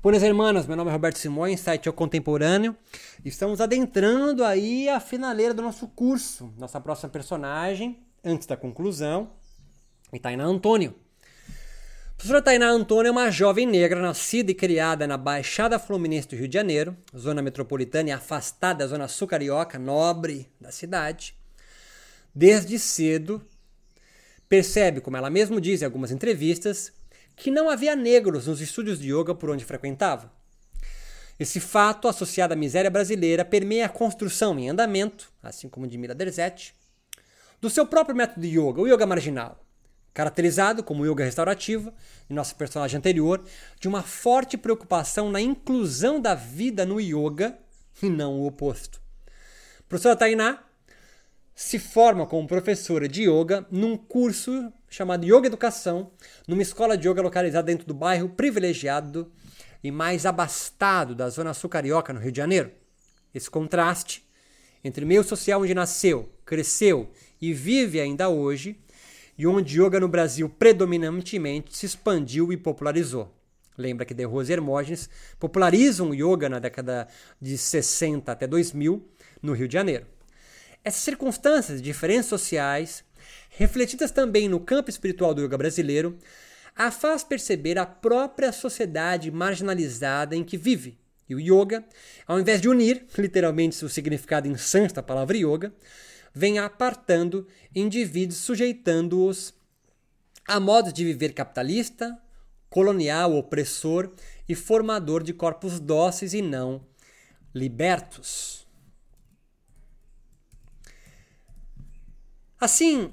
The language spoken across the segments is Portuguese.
Buenas hermanas, meu nome é Roberto Simões, site O Contemporâneo. Estamos adentrando aí a finaleira do nosso curso. Nossa próxima personagem, antes da conclusão, é Tainá Antônio. A professora Tainá Antônio é uma jovem negra nascida e criada na Baixada Fluminense do Rio de Janeiro, zona metropolitana e afastada da zona sul carioca, nobre da cidade. Desde cedo, percebe, como ela mesma diz em algumas entrevistas, que não havia negros nos estúdios de yoga por onde frequentava. Esse fato, associado à miséria brasileira, permeia a construção em andamento, assim como de Mila Derzete, do seu próprio método de yoga, o yoga marginal, caracterizado como yoga restaurativo, em nossa personagem anterior, de uma forte preocupação na inclusão da vida no yoga e não o oposto. Professora Tainá se forma como professora de yoga num curso chamado Yoga Educação, numa escola de yoga localizada dentro do bairro privilegiado e mais abastado da zona sul carioca, no Rio de Janeiro. Esse contraste entre meio social onde nasceu, cresceu e vive ainda hoje, e onde yoga no Brasil predominantemente se expandiu e popularizou. Lembra que De Rose e Hermógenes popularizam o yoga na década de 60 até 2000 no Rio de Janeiro. Essas circunstâncias diferenças sociais, refletidas também no campo espiritual do yoga brasileiro, a faz perceber a própria sociedade marginalizada em que vive. E o yoga, ao invés de unir, literalmente o significado em sânscrito da palavra yoga, vem apartando indivíduos, sujeitando-os a modos de viver capitalista, colonial, opressor e formador de corpos dóceis e não libertos. Assim,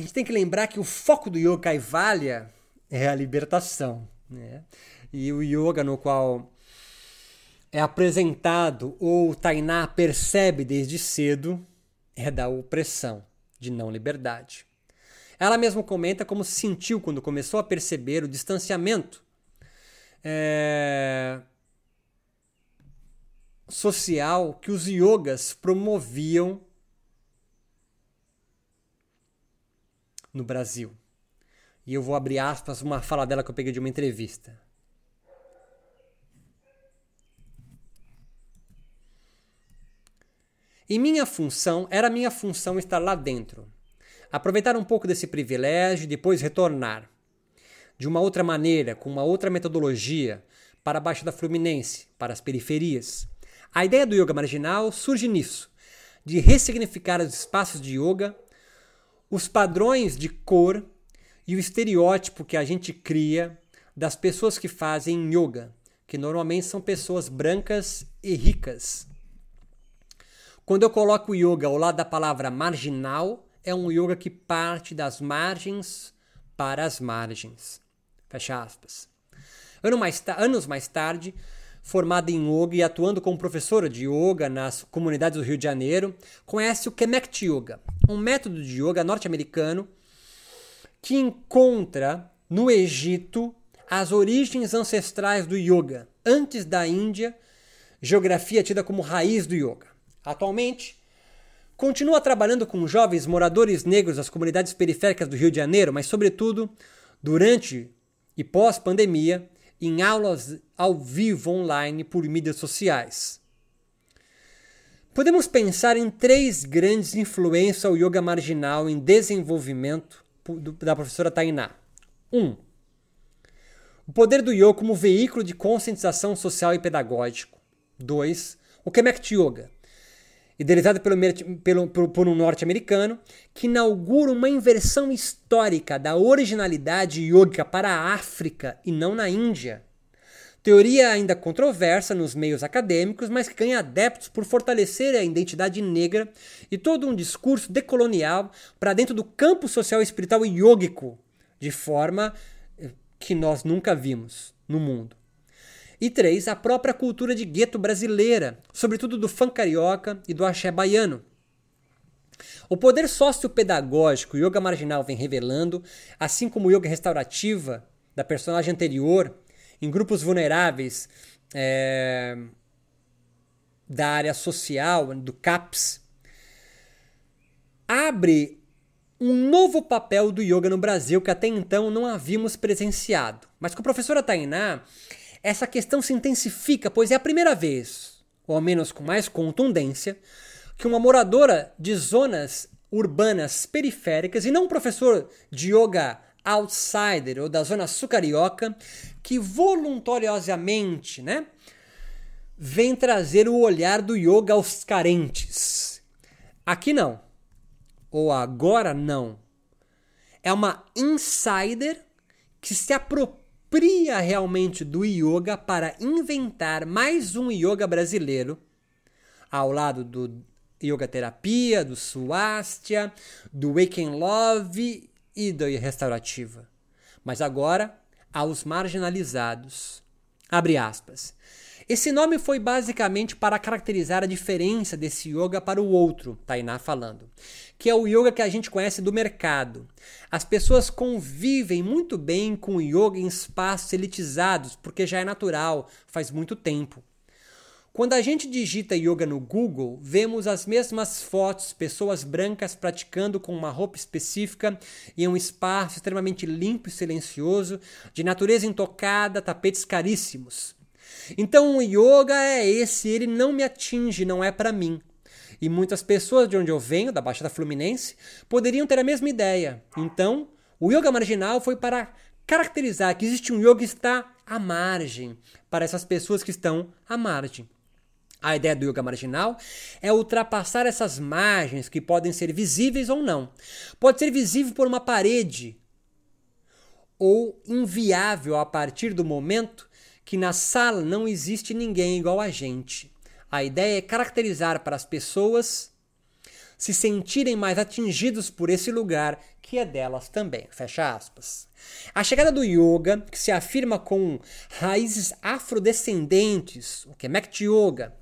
a gente tem que lembrar que o foco do yoga Kaivalya é a libertação. Né? E o yoga no qual é apresentado ou Tainá percebe desde cedo é da opressão, de não liberdade. Ela mesma comenta como se sentiu quando começou a perceber o distanciamento é, social que os yogas promoviam no Brasil. E eu vou abrir aspas uma fala dela que eu peguei de uma entrevista. E minha função, era minha função estar lá dentro. Aproveitar um pouco desse privilégio e depois retornar. De uma outra maneira, com uma outra metodologia, para a Baixa da Fluminense, para as periferias. A ideia do yoga marginal surge nisso, de ressignificar os espaços de yoga os padrões de cor e o estereótipo que a gente cria das pessoas que fazem yoga, que normalmente são pessoas brancas e ricas. Quando eu coloco yoga ao lado da palavra marginal, é um yoga que parte das margens para as margens. Fecha aspas. Ano mais anos mais tarde, formada em yoga e atuando como professora de yoga nas comunidades do Rio de Janeiro, conhece o Kemet Yoga, um método de yoga norte-americano que encontra no Egito as origens ancestrais do yoga, antes da Índia, geografia tida como raiz do yoga. Atualmente, continua trabalhando com jovens moradores negros das comunidades periféricas do Rio de Janeiro, mas, sobretudo, durante e pós-pandemia, em aulas ao vivo online por mídias sociais. Podemos pensar em três grandes influências ao yoga marginal em desenvolvimento da professora Tainá. 1. Um, o poder do yoga como veículo de conscientização social e pedagógico. 2. O Kemet Yoga, idealizado pelo, pelo, por, um norte-americano, que inaugura uma inversão histórica da originalidade yoga para a África e não na Índia. Teoria ainda controversa nos meios acadêmicos, mas que ganha adeptos por fortalecer a identidade negra e todo um discurso decolonial para dentro do campo social, espiritual e yógico, de forma eh, que nós nunca vimos no mundo. E três, a própria cultura de gueto brasileira, sobretudo do funk carioca e do axé baiano. O poder sociopedagógico o yoga marginal vem revelando, assim como o yoga restaurativa da personagem anterior, em grupos vulneráveis é, da área social, do CAPS, abre um novo papel do yoga no Brasil que até então não havíamos presenciado. Mas com a professora Tainá, essa questão se intensifica, pois é a primeira vez, ou ao menos com mais contundência, que uma moradora de zonas urbanas periféricas e não um professor de yoga outsider ou da zona sul carioca que voluntariosamente, né, vem trazer o olhar do yoga aos carentes. Aqui não. Ou agora não. É uma insider que se apropria realmente do yoga para inventar mais um yoga brasileiro ao lado do yoga terapia, do swastika, do wake and love e da restaurativa. Mas agora aos marginalizados. Abre aspas. Esse nome foi basicamente para caracterizar a diferença desse yoga para o outro, Tainá falando, que é o yoga que a gente conhece do mercado. As pessoas convivem muito bem com o yoga em espaços elitizados, porque já é natural, faz muito tempo. Quando a gente digita yoga no Google, vemos as mesmas fotos, pessoas brancas praticando com uma roupa específica em um espaço extremamente limpo e silencioso, de natureza intocada, tapetes caríssimos. Então o yoga é esse, ele não me atinge, não é para mim. E muitas pessoas de onde eu venho, da Baixada Fluminense, poderiam ter a mesma ideia. Então, o yoga marginal foi para caracterizar que existe um yoga que está à margem, para essas pessoas que estão à margem. A ideia do yoga marginal é ultrapassar essas margens que podem ser visíveis ou não. Pode ser visível por uma parede ou inviável a partir do momento que na sala não existe ninguém igual a gente. A ideia é caracterizar para as pessoas se sentirem mais atingidos por esse lugar que é delas também. Fecha aspas. A chegada do yoga, que se afirma com raízes afrodescendentes, o que é Mekti Yoga,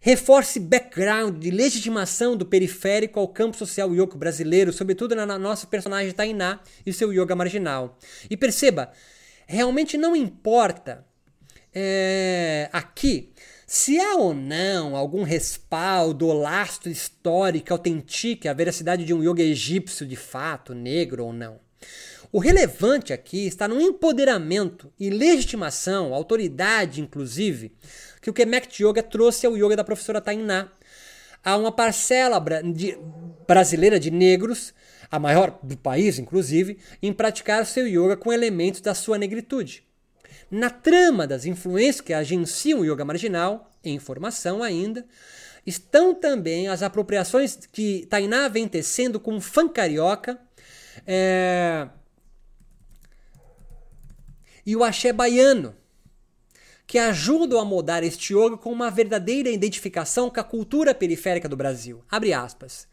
Reforce background de legitimação do periférico ao campo social yoga brasileiro, sobretudo na nossa personagem Tainá e seu yoga marginal. E perceba, realmente não importa é, aqui se há ou não algum respaldo ou lastro histórico autentique a veracidade de um yoga egípcio de fato, negro ou não. O relevante aqui está no empoderamento e legitimação, autoridade inclusive, que o Kemek Yoga trouxe ao yoga da professora Tainá. Há uma parcela de, brasileira de negros, a maior do país inclusive, em praticar seu yoga com elementos da sua negritude. Na trama das influências que agenciam o yoga marginal, em formação ainda, estão também as apropriações que Tainá vem tecendo com o funk carioca é... e o axé baiano, que ajudam a moldar este yoga com uma verdadeira identificação com a cultura periférica do Brasil. Abre aspas.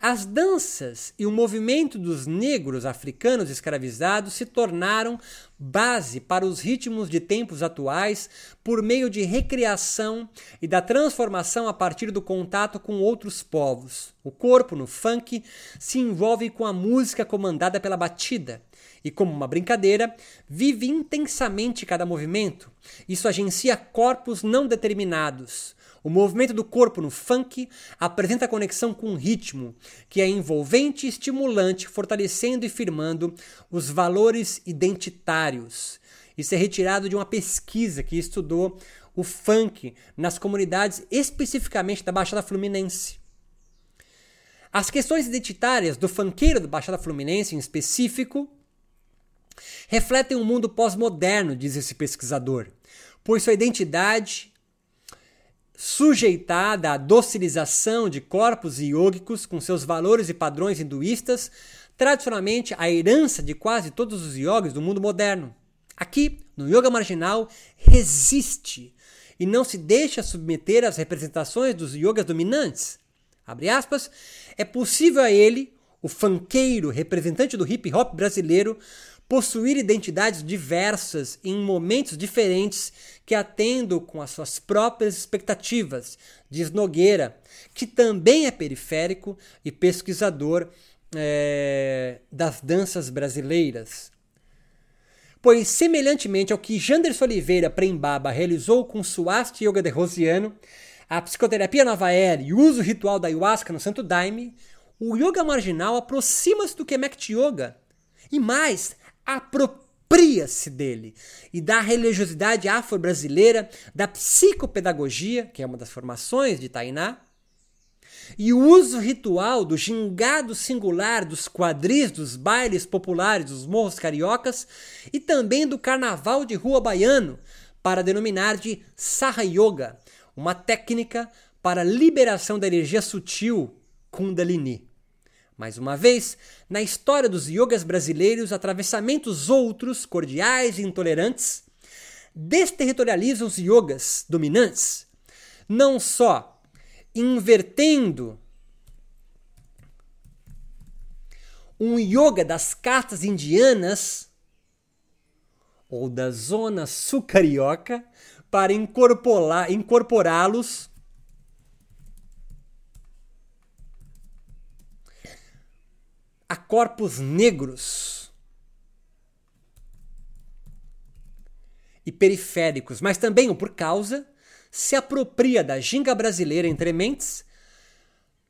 As danças e o movimento dos negros africanos escravizados se tornaram base para os ritmos de tempos atuais por meio de recriação e da transformação a partir do contato com outros povos. O corpo, no funk, se envolve com a música comandada pela batida e, como uma brincadeira, vive intensamente cada movimento. Isso agencia corpos não determinados o movimento do corpo no funk apresenta conexão com o ritmo, que é envolvente e estimulante, fortalecendo e firmando os valores identitários. Isso é retirado de uma pesquisa que estudou o funk nas comunidades especificamente da Baixada Fluminense. As questões identitárias do funkeiro da Baixada Fluminense em específico refletem um mundo pós-moderno, diz esse pesquisador, pois sua identidade sujeitada à docilização de corpos iógicos com seus valores e padrões hinduístas, tradicionalmente a herança de quase todos os yogis do mundo moderno. Aqui, no yoga marginal, resiste e não se deixa submeter às representações dos yogas dominantes. Aspas, é possível a ele, o fanqueiro, representante do hip hop brasileiro, possuir identidades diversas em momentos diferentes que atendam com as suas próprias expectativas, diz Nogueira, que também é periférico e pesquisador é, das danças brasileiras. Pois, semelhantemente ao que Janderson Oliveira Prembaba realizou com Suasti Yoga de Rosiano, a psicoterapia nova era e o uso ritual da ayahuasca no Santo Daime, o yoga marginal aproxima-se do Kemet Yoga e mais, apropria-se dele e da religiosidade afro-brasileira, da psicopedagogia, que é uma das formações de Tainá, e o uso ritual do gingado singular dos quadris dos bailes populares dos morros cariocas e também do carnaval de rua baiano, para denominar de Saha Yoga, uma técnica para liberação da energia sutil Kundalini. Mais uma vez, na história dos yogas brasileiros, atravessamentos outros, cordiais e intolerantes, desterritorializam os yogas dominantes, não só invertendo um yoga das castas indianas ou da zona sul carioca para incorporá-los a corpos negros e periféricos, mas também por causa se apropria da ginga brasileira entre mentes,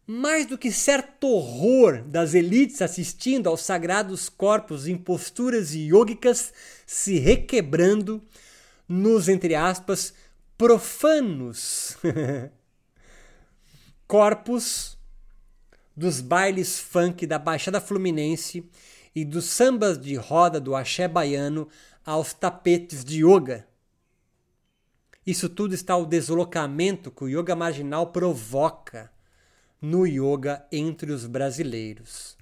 mais do que certo horror das elites assistindo aos sagrados corpos em posturas yogicas se requebrando nos, entre aspas, profanos corpos dos bailes funk da Baixada Fluminense e dos sambas de roda do axé baiano aos tapetes de yoga. Isso tudo está o deslocamento que o yoga marginal provoca no yoga entre os brasileiros.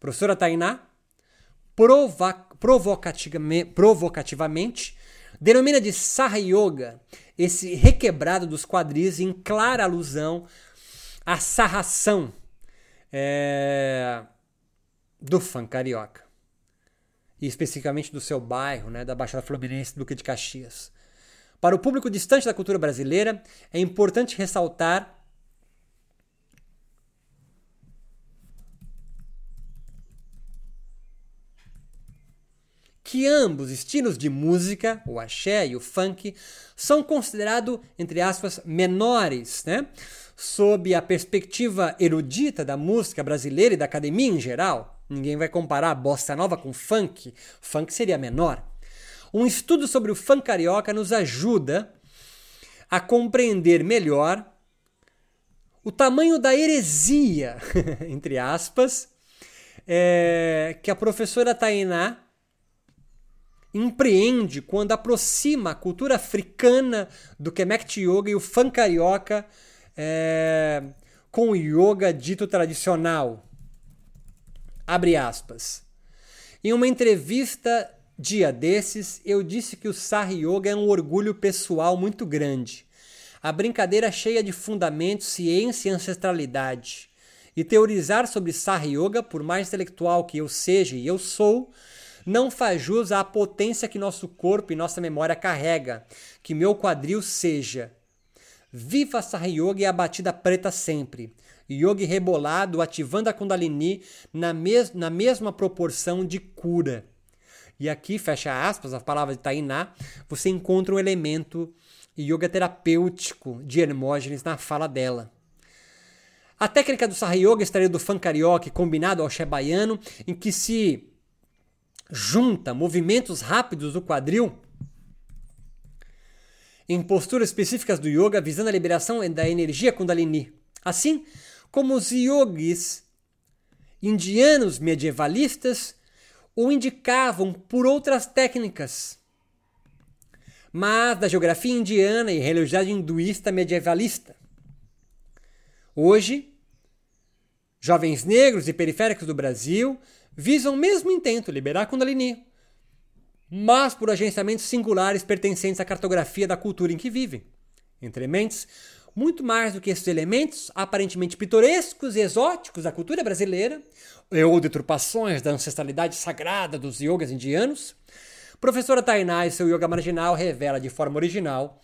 Professora Tainá, provocativamente, Denomina de Saha Yoga esse requebrado dos quadris em clara alusão à sarração é, do funk carioca. E especificamente do seu bairro, né, da Baixada Fluminense, Duque de Caxias. Para o público distante da cultura brasileira, é importante ressaltar que ambos estilos de música, o axé e o funk, são considerados, entre aspas, menores, né? Sob a perspectiva erudita da música brasileira e da academia em geral. Ninguém vai comparar bossa nova com funk. Funk seria menor. Um estudo sobre o funk carioca nos ajuda a compreender melhor o tamanho da heresia, entre aspas, é, que a professora Tainá empreende quando aproxima a cultura africana do Kemet Yoga e o funk carioca é, com o yoga dito tradicional. Abre aspas. Em uma entrevista dia desses, eu disse que o Sahi Yoga é um orgulho pessoal muito grande. A brincadeira cheia de fundamentos, ciência e ancestralidade. E teorizar sobre Sahi Yoga, por mais intelectual que eu seja e eu sou, não faz jus à potência que nosso corpo e nossa memória carrega. Que meu quadril seja. Viva Saha Yoga e a batida preta sempre. Yoga rebolado ativando a Kundalini na, mes na mesma proporção de cura. E aqui, fecha aspas, a palavra de Tainá, você encontra um elemento yoga terapêutico de Hermógenes na fala dela. A técnica do Saha Yoga estaria do funk carioca combinado ao Shebaiano, em que se junta movimentos rápidos do quadril em posturas específicas do yoga visando a liberação da energia Kundalini. Assim como os yogis indianos medievalistas o indicavam por outras técnicas. Mas da geografia indiana e religiosidade hinduísta medievalista. Hoje, jovens negros e periféricos do Brasil visam o mesmo intento, liberar Kundalini, mas por agenciamentos singulares pertencentes à cartografia da cultura em que vivem. Entre mentes, muito mais do que esses elementos aparentemente pitorescos e exóticos da cultura brasileira, ou deturpações da ancestralidade sagrada dos yogas indianos, professora Tainá e seu yoga marginal revela de forma original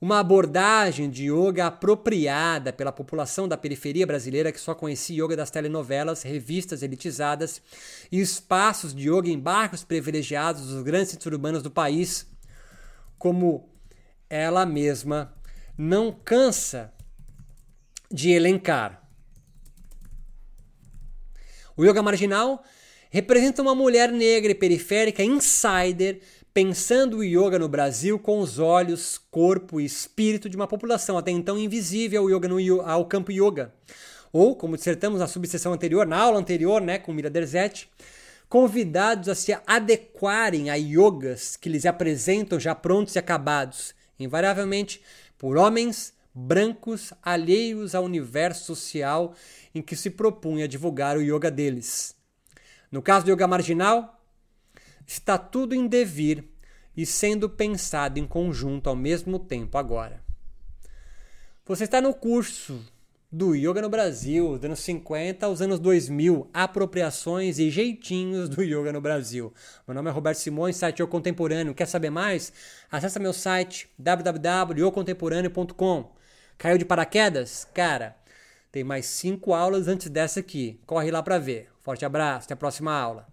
uma abordagem de yoga apropriada pela população da periferia brasileira que só conhecia yoga das telenovelas, revistas elitizadas e espaços de yoga em bairros privilegiados dos grandes centros urbanos do país, como ela mesma não cansa de elencar. O yoga marginal representa uma mulher negra e periférica insider pensando o yoga no Brasil com os olhos, corpo e espírito de uma população até então invisível ao, yoga no, ao campo yoga. Ou, como dissertamos na subseção anterior, na aula anterior, né, com Mira Derzete, convidados a se adequarem a yogas que lhes apresentam já prontos e acabados, invariavelmente por homens brancos alheios ao universo social em que se propunha divulgar o yoga deles. No caso do yoga marginal, está tudo em devir e sendo pensado em conjunto ao mesmo tempo agora. Você está no curso do Yoga no Brasil, dos anos 50 aos anos 2000, apropriações e jeitinhos do Yoga no Brasil. Meu nome é Roberto Simões, site Eu Contemporâneo. Quer saber mais? Acesse meu site www.yocontemporâneo.com. Caiu de paraquedas? Cara, tem mais cinco aulas antes dessa aqui. Corre lá para ver. Forte abraço, até a próxima aula.